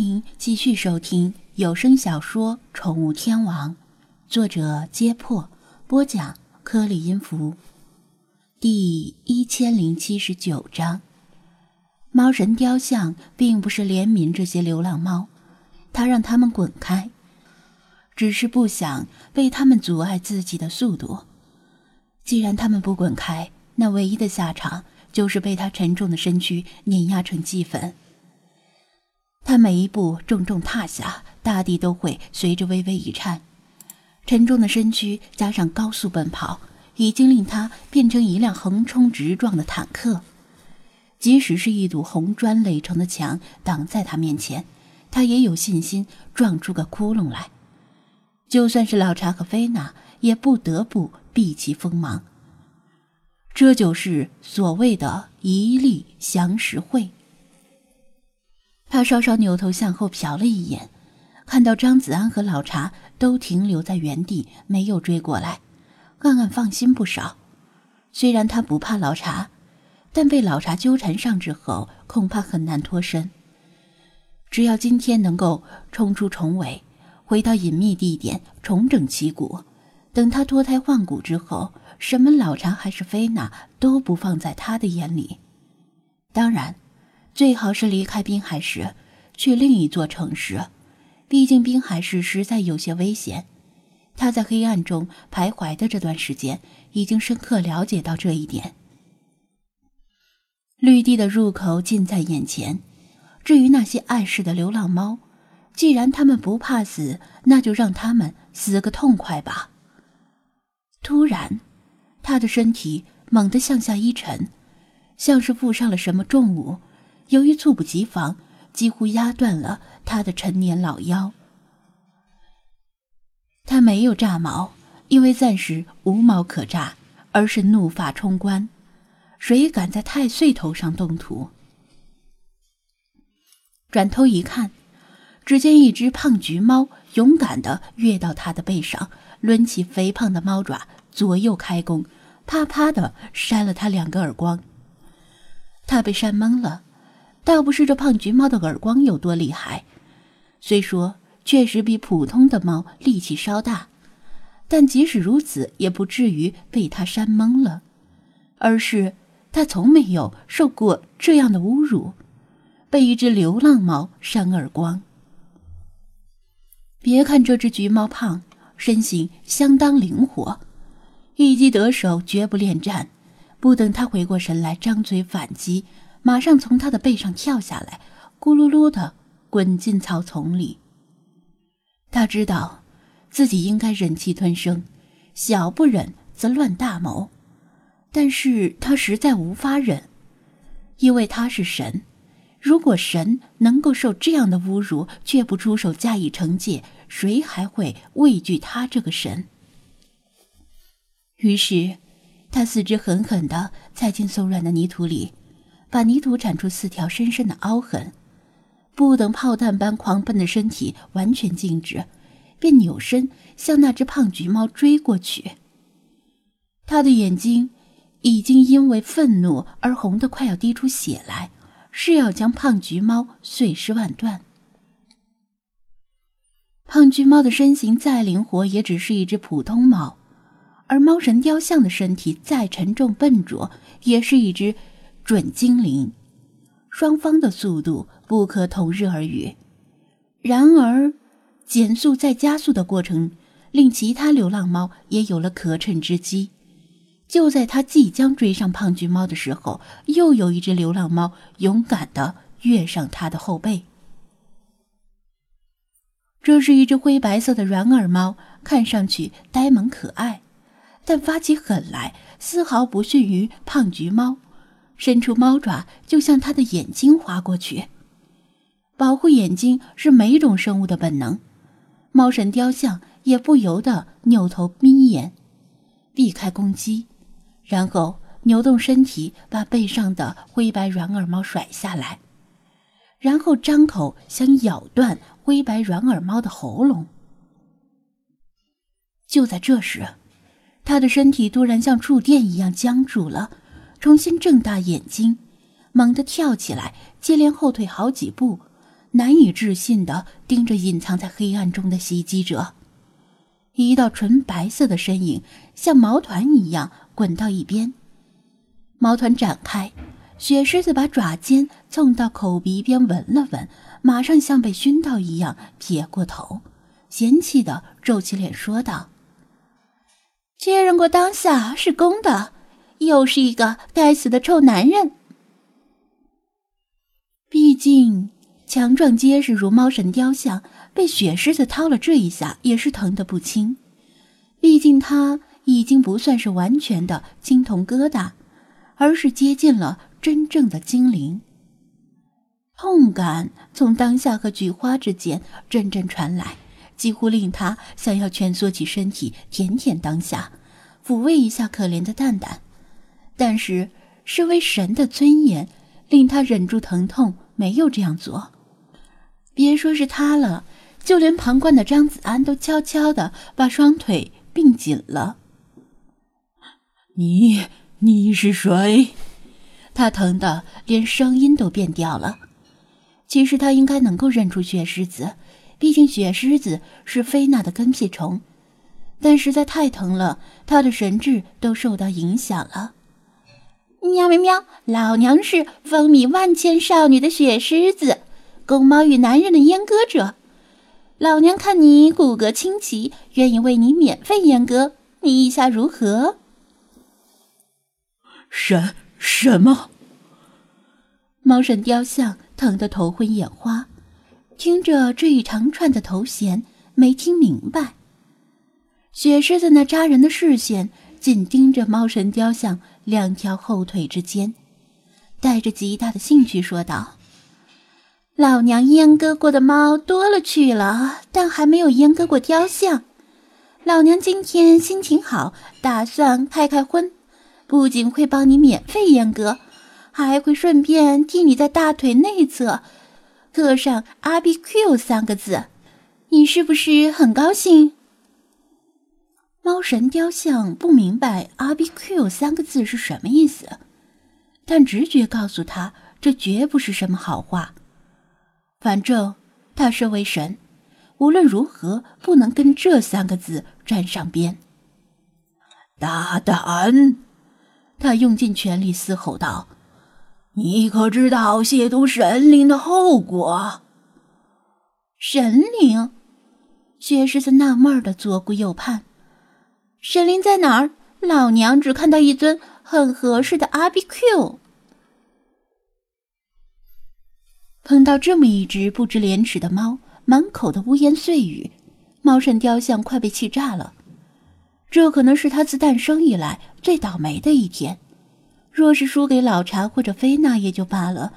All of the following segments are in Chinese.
迎继续收听有声小说《宠物天王》，作者：揭破，播讲：颗粒音符，第一千零七十九章。猫神雕像并不是怜悯这些流浪猫，他让他们滚开，只是不想被他们阻碍自己的速度。既然他们不滚开，那唯一的下场就是被他沉重的身躯碾压成齑粉。他每一步重重踏下，大地都会随着微微一颤。沉重的身躯加上高速奔跑，已经令他变成一辆横冲直撞的坦克。即使是一堵红砖垒成的墙挡在他面前，他也有信心撞出个窟窿来。就算是老查和菲娜，也不得不避其锋芒。这就是所谓的一力降十会。他稍稍扭头向后瞟了一眼，看到张子安和老茶都停留在原地，没有追过来，暗暗放心不少。虽然他不怕老茶，但被老茶纠缠上之后，恐怕很难脱身。只要今天能够冲出重围，回到隐秘地点重整旗鼓，等他脱胎换骨之后，什么老茶还是菲娜都不放在他的眼里。当然。最好是离开滨海市，去另一座城市。毕竟滨海市实在有些危险。他在黑暗中徘徊的这段时间，已经深刻了解到这一点。绿地的入口近在眼前。至于那些碍事的流浪猫，既然他们不怕死，那就让他们死个痛快吧。突然，他的身体猛地向下一沉，像是负上了什么重物。由于猝不及防，几乎压断了他的陈年老腰。他没有炸毛，因为暂时无毛可炸，而是怒发冲冠。谁敢在太岁头上动土？转头一看，只见一只胖橘猫勇敢地跃到他的背上，抡起肥胖的猫爪，左右开弓，啪啪地扇了他两个耳光。他被扇懵了。倒不是这胖橘猫的耳光有多厉害，虽说确实比普通的猫力气稍大，但即使如此，也不至于被它扇懵了。而是它从没有受过这样的侮辱，被一只流浪猫扇耳光。别看这只橘猫胖，身形相当灵活，一击得手绝不恋战。不等他回过神来，张嘴反击。马上从他的背上跳下来，咕噜噜的滚进草丛里。他知道，自己应该忍气吞声，小不忍则乱大谋，但是他实在无法忍，因为他是神。如果神能够受这样的侮辱却不出手加以惩戒，谁还会畏惧他这个神？于是，他四肢狠狠地踩进松软的泥土里。把泥土铲出四条深深的凹痕，不等炮弹般狂奔的身体完全静止，便扭身向那只胖橘猫追过去。他的眼睛已经因为愤怒而红得快要滴出血来，是要将胖橘猫碎尸万段。胖橘猫的身形再灵活，也只是一只普通猫；而猫神雕像的身体再沉重笨拙，也是一只。准精灵，双方的速度不可同日而语。然而，减速再加速的过程令其他流浪猫也有了可乘之机。就在他即将追上胖橘猫的时候，又有一只流浪猫勇敢的跃上他的后背。这是一只灰白色的软耳猫，看上去呆萌可爱，但发起狠来丝毫不逊于胖橘猫。伸出猫爪就向他的眼睛划过去，保护眼睛是每种生物的本能。猫神雕像也不由得扭头眯眼，避开攻击，然后扭动身体把背上的灰白软耳猫甩下来，然后张口想咬断灰白软耳猫的喉咙。就在这时，他的身体突然像触电一样僵住了。重新睁大眼睛，猛地跳起来，接连后退好几步，难以置信的盯着隐藏在黑暗中的袭击者。一道纯白色的身影像毛团一样滚到一边，毛团展开，雪狮子把爪尖蹭到口鼻边闻了闻，马上像被熏到一样撇过头，嫌弃的皱起脸说道：“确认过当下是公的，又是一个该死的臭男人。毕竟强壮结实如猫神雕像。”被雪狮子掏了这一下，也是疼得不轻。毕竟他已经不算是完全的青铜疙瘩，而是接近了真正的精灵。痛感从当下和菊花之间阵阵传来，几乎令他想要蜷缩起身体，舔舔当下，抚慰一下可怜的蛋蛋。但是，身为神的尊严令他忍住疼痛，没有这样做。别说是他了。就连旁观的张子安都悄悄的把双腿并紧了。你你是谁？他疼的连声音都变调了。其实他应该能够认出雪狮子，毕竟雪狮子是菲娜的跟屁虫。但实在太疼了，他的神智都受到影响了。喵喵喵！老娘是风靡万千少女的雪狮子，公猫与男人的阉割者。老娘看你骨骼清奇，愿意为你免费阉割，你意下如何？什什么？猫神雕像疼得头昏眼花，听着这一长串的头衔，没听明白。雪狮子那扎人的视线紧盯着猫神雕像两条后腿之间，带着极大的兴趣说道。老娘阉割过的猫多了去了，但还没有阉割过雕像。老娘今天心情好，打算开开荤，不仅会帮你免费阉割，还会顺便替你在大腿内侧刻上 “R B Q” 三个字。你是不是很高兴？猫神雕像不明白 “R B Q” 三个字是什么意思，但直觉告诉他，这绝不是什么好话。反正他身为神，无论如何不能跟这三个字沾上边。大胆！他用尽全力嘶吼道：“你可知道亵渎神灵的后果？”神灵？薛狮子纳闷的左顾右盼，神灵在哪儿？老娘只看到一尊很合适的阿比 Q。碰到这么一只不知廉耻的猫，满口的污言碎语，猫神雕像快被气炸了。这可能是他自诞生以来最倒霉的一天。若是输给老查或者菲娜也就罢了，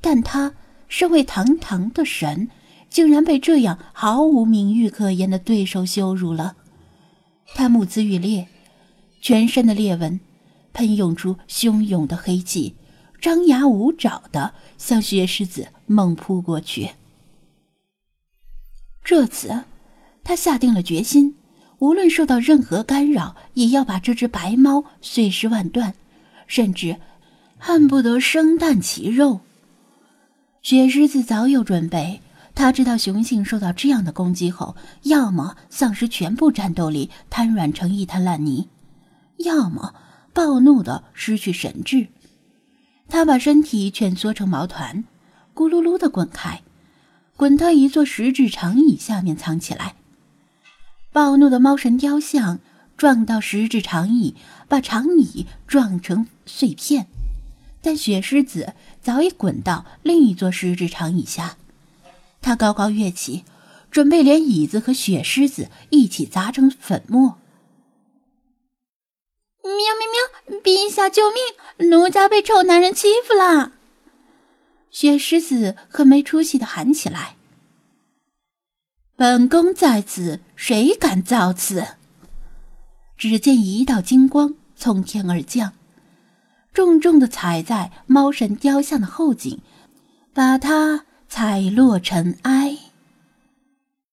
但他身为堂堂的神，竟然被这样毫无名誉可言的对手羞辱了。他目眦欲裂，全身的裂纹喷涌出汹涌的黑气。张牙舞爪的向雪狮子猛扑过去。这次，他下定了决心，无论受到任何干扰，也要把这只白猫碎尸万段，甚至恨不得生啖其肉。雪狮子早有准备，他知道雄性受到这样的攻击后，要么丧失全部战斗力，瘫软成一滩烂泥，要么暴怒的失去神智。他把身体蜷缩成毛团，咕噜噜的滚开，滚到一座十指长椅下面藏起来。暴怒的猫神雕像撞到十指长椅，把长椅撞成碎片。但雪狮子早已滚到另一座十指长椅下，他高高跃起，准备连椅子和雪狮子一起砸成粉末。喵喵喵！陛下救命！奴家被臭男人欺负了！雪狮子很没出息的喊起来：“本宫在此，谁敢造次？”只见一道金光从天而降，重重的踩在猫神雕像的后颈，把它采落尘埃。